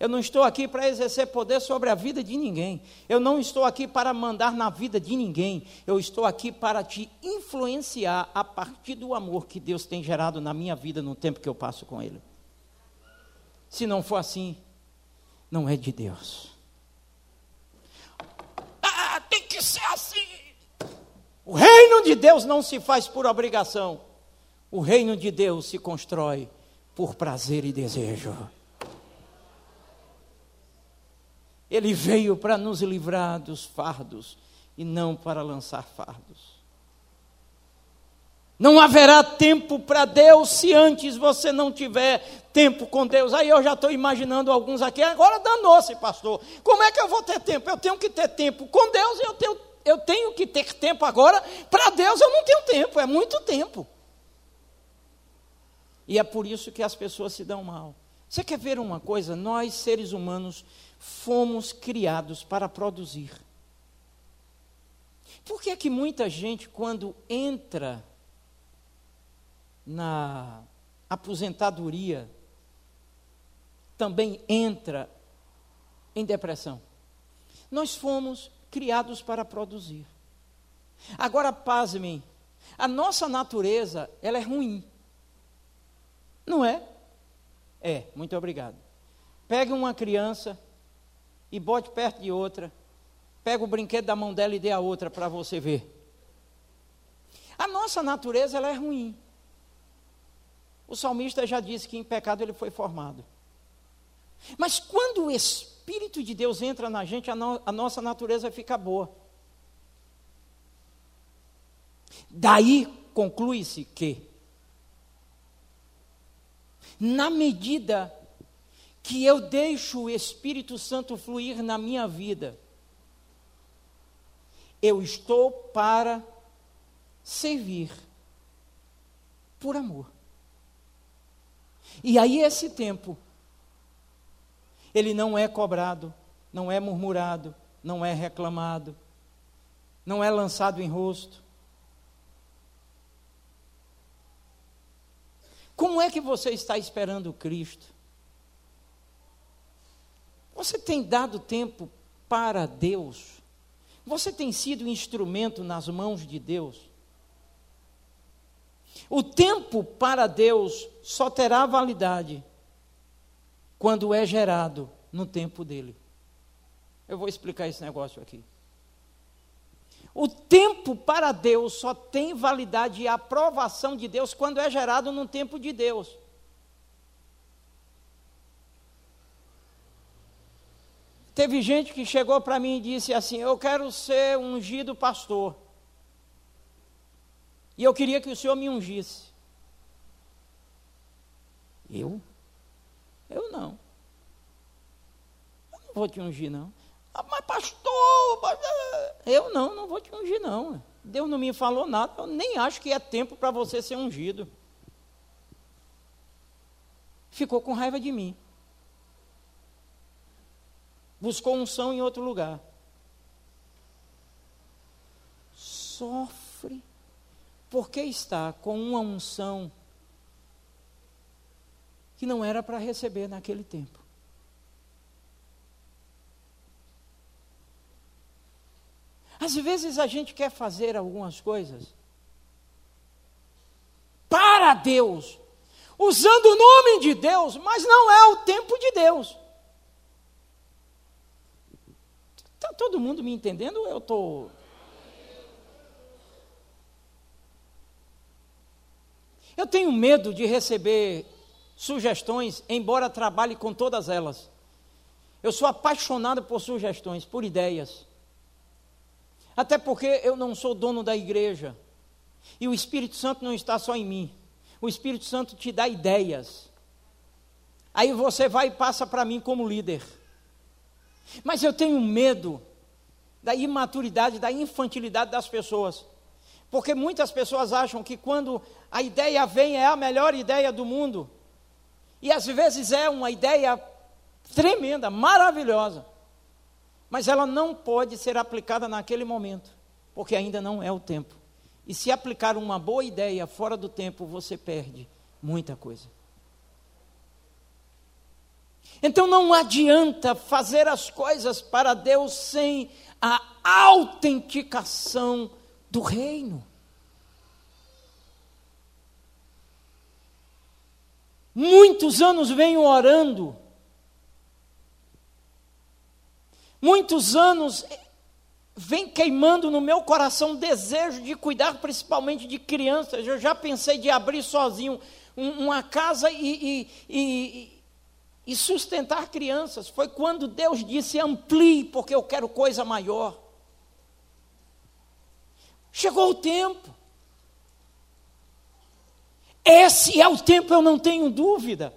Speaker 1: Eu não estou aqui para exercer poder sobre a vida de ninguém. Eu não estou aqui para mandar na vida de ninguém. Eu estou aqui para te influenciar a partir do amor que Deus tem gerado na minha vida no tempo que eu passo com Ele. Se não for assim, não é de Deus. Ah, tem que ser assim. O reino de Deus não se faz por obrigação. O reino de Deus se constrói por prazer e desejo. Ele veio para nos livrar dos fardos e não para lançar fardos. Não haverá tempo para Deus se antes você não tiver tempo com Deus. Aí eu já estou imaginando alguns aqui, agora danou-se, pastor. Como é que eu vou ter tempo? Eu tenho que ter tempo com Deus e eu tenho, eu tenho que ter tempo agora. Para Deus eu não tenho tempo, é muito tempo. E é por isso que as pessoas se dão mal. Você quer ver uma coisa? Nós, seres humanos, fomos criados para produzir. Por que é que muita gente, quando entra na aposentadoria, também entra em depressão? Nós fomos criados para produzir. Agora, pasmem, a nossa natureza, ela é ruim. Não é? É, muito obrigado. Pegue uma criança e bote perto de outra. Pega o brinquedo da mão dela e dê a outra para você ver. A nossa natureza ela é ruim. O salmista já disse que em pecado ele foi formado. Mas quando o Espírito de Deus entra na gente, a, no, a nossa natureza fica boa. Daí conclui-se que, na medida que eu deixo o Espírito Santo fluir na minha vida, eu estou para servir por amor. E aí esse tempo, ele não é cobrado, não é murmurado, não é reclamado, não é lançado em rosto. Como é que você está esperando Cristo? Você tem dado tempo para Deus? Você tem sido instrumento nas mãos de Deus? O tempo para Deus só terá validade quando é gerado no tempo dele. Eu vou explicar esse negócio aqui. O tempo para Deus só tem validade e aprovação de Deus quando é gerado no tempo de Deus. Teve gente que chegou para mim e disse assim: Eu quero ser ungido pastor. E eu queria que o senhor me ungisse. Eu? Eu não. Eu não vou te ungir, não. Ah, mas pastor, eh, eu não, não vou te ungir, não. Deus não me falou nada, eu nem acho que é tempo para você ser ungido. Ficou com raiva de mim buscou unção em outro lugar. Sofre porque está com uma unção que não era para receber naquele tempo. Às vezes a gente quer fazer algumas coisas para Deus, usando o nome de Deus, mas não é o tempo de Deus. Está todo mundo me entendendo ou eu estou. Eu tenho medo de receber sugestões, embora trabalhe com todas elas. Eu sou apaixonado por sugestões, por ideias. Até porque eu não sou dono da igreja. E o Espírito Santo não está só em mim. O Espírito Santo te dá ideias. Aí você vai e passa para mim como líder. Mas eu tenho medo da imaturidade, da infantilidade das pessoas. Porque muitas pessoas acham que quando a ideia vem é a melhor ideia do mundo. E às vezes é uma ideia tremenda, maravilhosa. Mas ela não pode ser aplicada naquele momento, porque ainda não é o tempo. E se aplicar uma boa ideia fora do tempo, você perde muita coisa. Então não adianta fazer as coisas para Deus sem a autenticação do reino. Muitos anos venho orando, muitos anos vem queimando no meu coração o desejo de cuidar principalmente de crianças. Eu já pensei de abrir sozinho uma casa e, e, e, e sustentar crianças. Foi quando Deus disse: amplie, porque eu quero coisa maior. Chegou o tempo. Esse é o tempo, eu não tenho dúvida.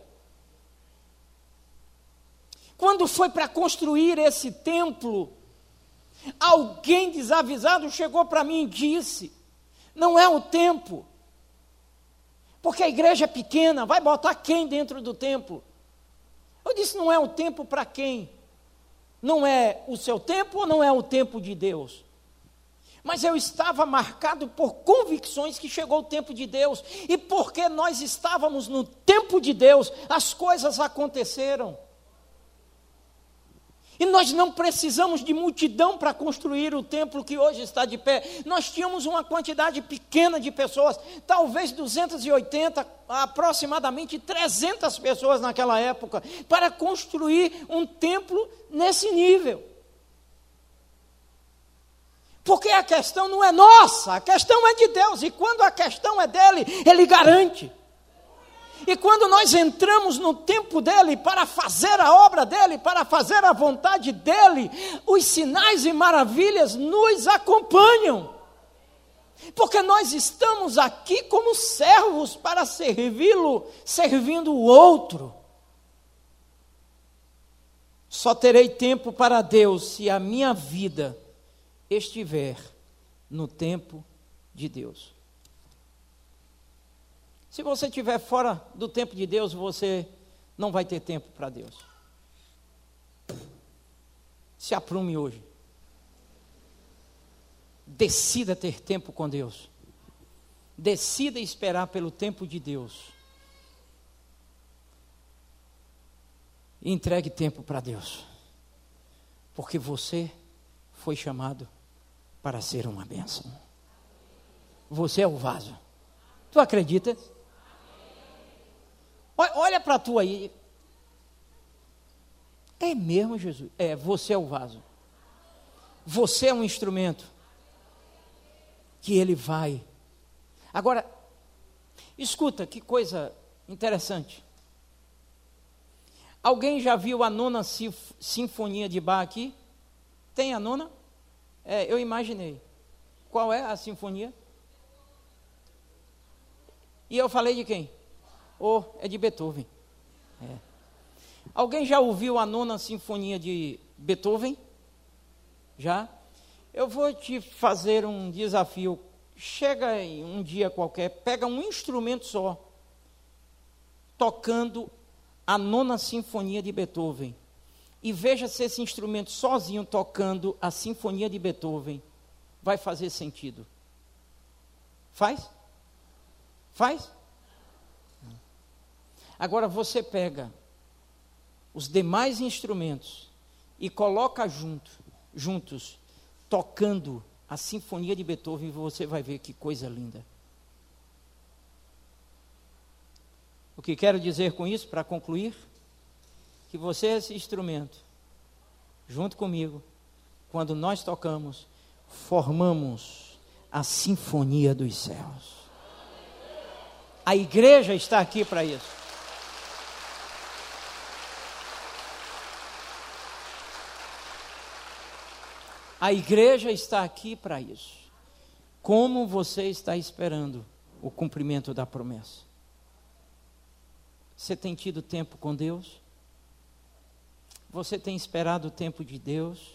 Speaker 1: Quando foi para construir esse templo, alguém desavisado chegou para mim e disse: não é o tempo, porque a igreja é pequena, vai botar quem dentro do templo? Eu disse: não é o tempo para quem? Não é o seu tempo ou não é o tempo de Deus? Mas eu estava marcado por convicções que chegou o tempo de Deus, e porque nós estávamos no tempo de Deus, as coisas aconteceram. E nós não precisamos de multidão para construir o templo que hoje está de pé. Nós tínhamos uma quantidade pequena de pessoas, talvez 280, aproximadamente 300 pessoas naquela época, para construir um templo nesse nível. Porque a questão não é nossa, a questão é de Deus, e quando a questão é dele, ele garante. E quando nós entramos no tempo dele para fazer a obra dele, para fazer a vontade dele, os sinais e maravilhas nos acompanham. Porque nós estamos aqui como servos para servi-lo, servindo o outro. Só terei tempo para Deus se a minha vida estiver no tempo de Deus. Se você estiver fora do tempo de Deus, você não vai ter tempo para Deus. Se aprume hoje. Decida ter tempo com Deus. Decida esperar pelo tempo de Deus. E entregue tempo para Deus. Porque você foi chamado para ser uma bênção. Você é o vaso. Tu acredita? Olha para tu aí. É mesmo, Jesus? É, você é o vaso. Você é um instrumento que ele vai. Agora, escuta que coisa interessante. Alguém já viu a nona sinfonia de Bach aqui? Tem a nona? É, eu imaginei. Qual é a sinfonia? E eu falei de quem? Oh, é de Beethoven. É. Alguém já ouviu a nona sinfonia de Beethoven? Já? Eu vou te fazer um desafio. Chega em um dia qualquer, pega um instrumento só, tocando a nona sinfonia de Beethoven e veja se esse instrumento sozinho tocando a sinfonia de Beethoven vai fazer sentido. Faz? Faz? Agora você pega os demais instrumentos e coloca junto, juntos, tocando a sinfonia de Beethoven, você vai ver que coisa linda. O que quero dizer com isso, para concluir? Que você é esse instrumento, junto comigo, quando nós tocamos, formamos a sinfonia dos céus. A igreja está aqui para isso. A igreja está aqui para isso. Como você está esperando o cumprimento da promessa? Você tem tido tempo com Deus? Você tem esperado o tempo de Deus?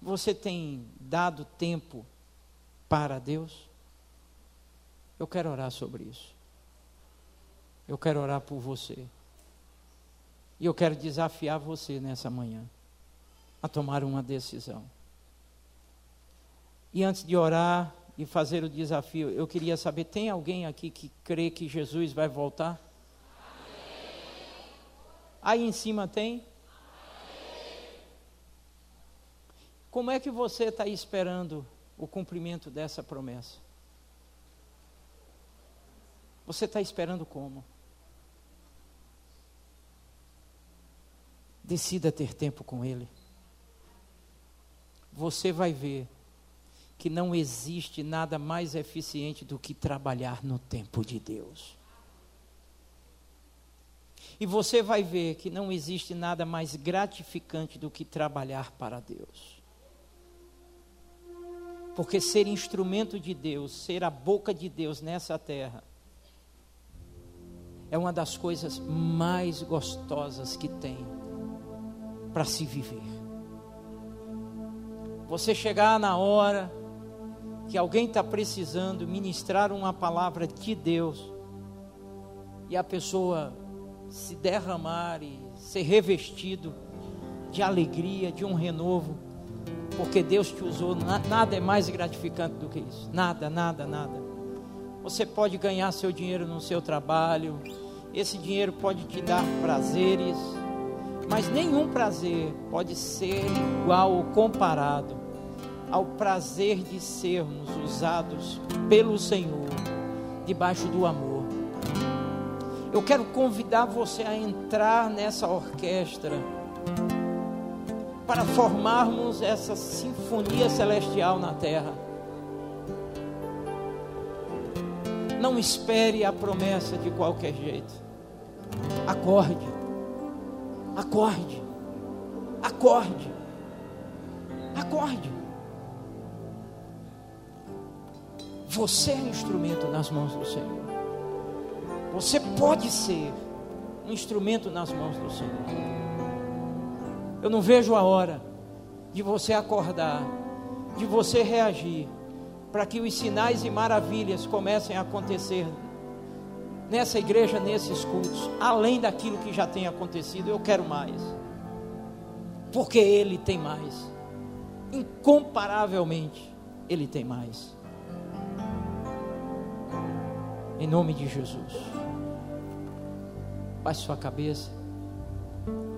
Speaker 1: Você tem dado tempo para Deus? Eu quero orar sobre isso. Eu quero orar por você. E eu quero desafiar você nessa manhã a tomar uma decisão. E antes de orar e fazer o desafio, eu queria saber: tem alguém aqui que crê que Jesus vai voltar? Aí em cima tem? Como é que você está esperando o cumprimento dessa promessa? Você está esperando como? Decida ter tempo com Ele. Você vai ver que não existe nada mais eficiente do que trabalhar no tempo de Deus. E você vai ver que não existe nada mais gratificante do que trabalhar para Deus. Porque ser instrumento de Deus, ser a boca de Deus nessa terra, é uma das coisas mais gostosas que tem para se viver. Você chegar na hora que alguém está precisando ministrar uma palavra de Deus e a pessoa se derramar e ser revestido de alegria, de um renovo, porque Deus te usou, nada é mais gratificante do que isso. Nada, nada, nada. Você pode ganhar seu dinheiro no seu trabalho, esse dinheiro pode te dar prazeres, mas nenhum prazer pode ser igual ou comparado ao prazer de sermos usados pelo Senhor debaixo do amor. Eu quero convidar você a entrar nessa orquestra para formarmos essa sinfonia celestial na terra. Não espere a promessa de qualquer jeito. Acorde. Acorde. Acorde. Acorde. Você é instrumento nas mãos do Senhor. Você pode ser um instrumento nas mãos do Senhor. Eu não vejo a hora de você acordar, de você reagir, para que os sinais e maravilhas comecem a acontecer nessa igreja, nesses cultos, além daquilo que já tem acontecido. Eu quero mais, porque Ele tem mais, incomparavelmente, Ele tem mais. Em nome de Jesus. Baixe sua cabeça.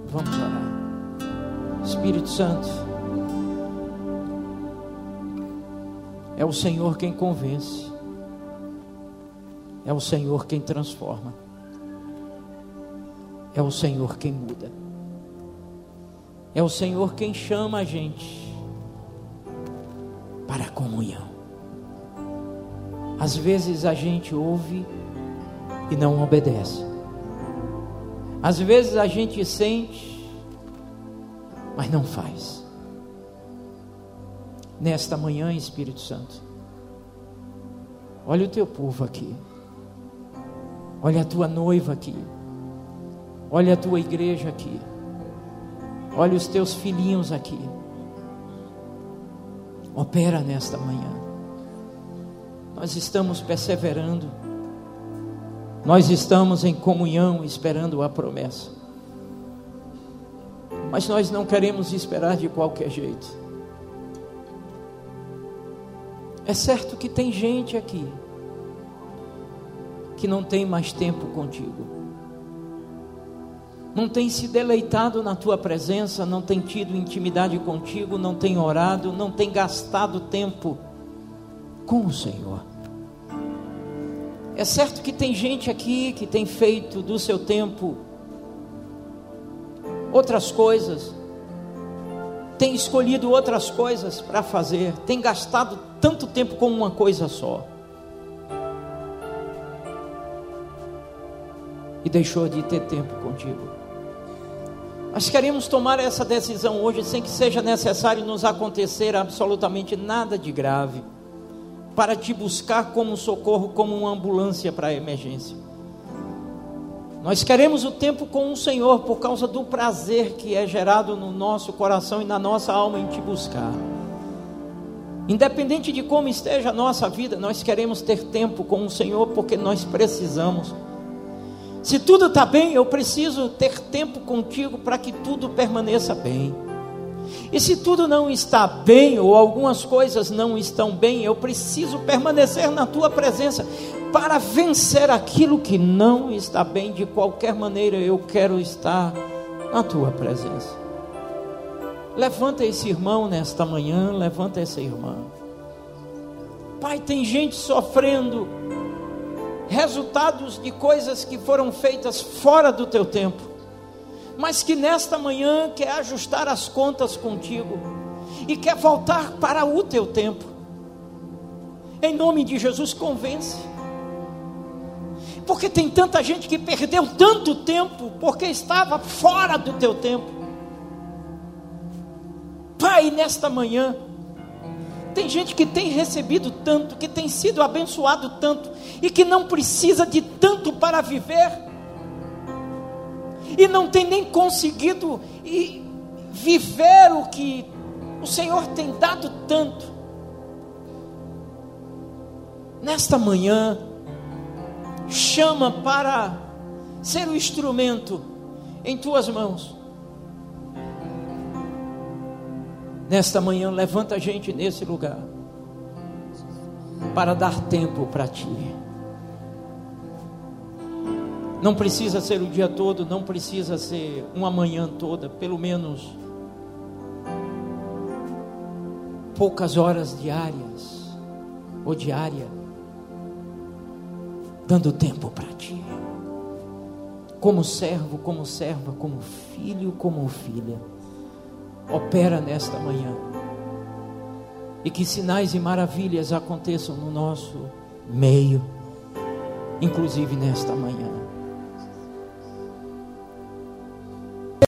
Speaker 1: Vamos orar. Espírito Santo. É o Senhor quem convence. É o Senhor quem transforma. É o Senhor quem muda. É o Senhor quem chama a gente para a comunhão. Às vezes a gente ouve e não obedece. Às vezes a gente sente, mas não faz. Nesta manhã, Espírito Santo, olha o teu povo aqui, olha a tua noiva aqui, olha a tua igreja aqui, olha os teus filhinhos aqui. Opera nesta manhã. Nós estamos perseverando, nós estamos em comunhão esperando a promessa, mas nós não queremos esperar de qualquer jeito. É certo que tem gente aqui que não tem mais tempo contigo, não tem se deleitado na tua presença, não tem tido intimidade contigo, não tem orado, não tem gastado tempo com o Senhor. É certo que tem gente aqui que tem feito do seu tempo outras coisas, tem escolhido outras coisas para fazer, tem gastado tanto tempo com uma coisa só. E deixou de ter tempo contigo. Nós queremos tomar essa decisão hoje sem que seja necessário nos acontecer absolutamente nada de grave para te buscar como socorro, como uma ambulância para a emergência. Nós queremos o tempo com o Senhor por causa do prazer que é gerado no nosso coração e na nossa alma em te buscar. Independente de como esteja a nossa vida, nós queremos ter tempo com o Senhor porque nós precisamos. Se tudo está bem, eu preciso ter tempo contigo para que tudo permaneça bem. E se tudo não está bem, ou algumas coisas não estão bem, eu preciso permanecer na tua presença para vencer aquilo que não está bem. De qualquer maneira, eu quero estar na tua presença. Levanta esse irmão nesta manhã, levanta essa irmã. Pai, tem gente sofrendo resultados de coisas que foram feitas fora do teu tempo mas que nesta manhã quer ajustar as contas contigo e quer voltar para o teu tempo. Em nome de Jesus, convence. Porque tem tanta gente que perdeu tanto tempo porque estava fora do teu tempo. Pai, nesta manhã, tem gente que tem recebido tanto, que tem sido abençoado tanto e que não precisa de tanto para viver e não tem nem conseguido viver o que o Senhor tem dado tanto. Nesta manhã, chama para ser o instrumento em tuas mãos. Nesta manhã, levanta a gente nesse lugar para dar tempo para ti. Não precisa ser o dia todo, não precisa ser uma manhã toda, pelo menos poucas horas diárias ou diária, dando tempo para ti. Como servo, como serva, como filho, como filha, opera nesta manhã. E que sinais e maravilhas aconteçam no nosso meio, inclusive nesta manhã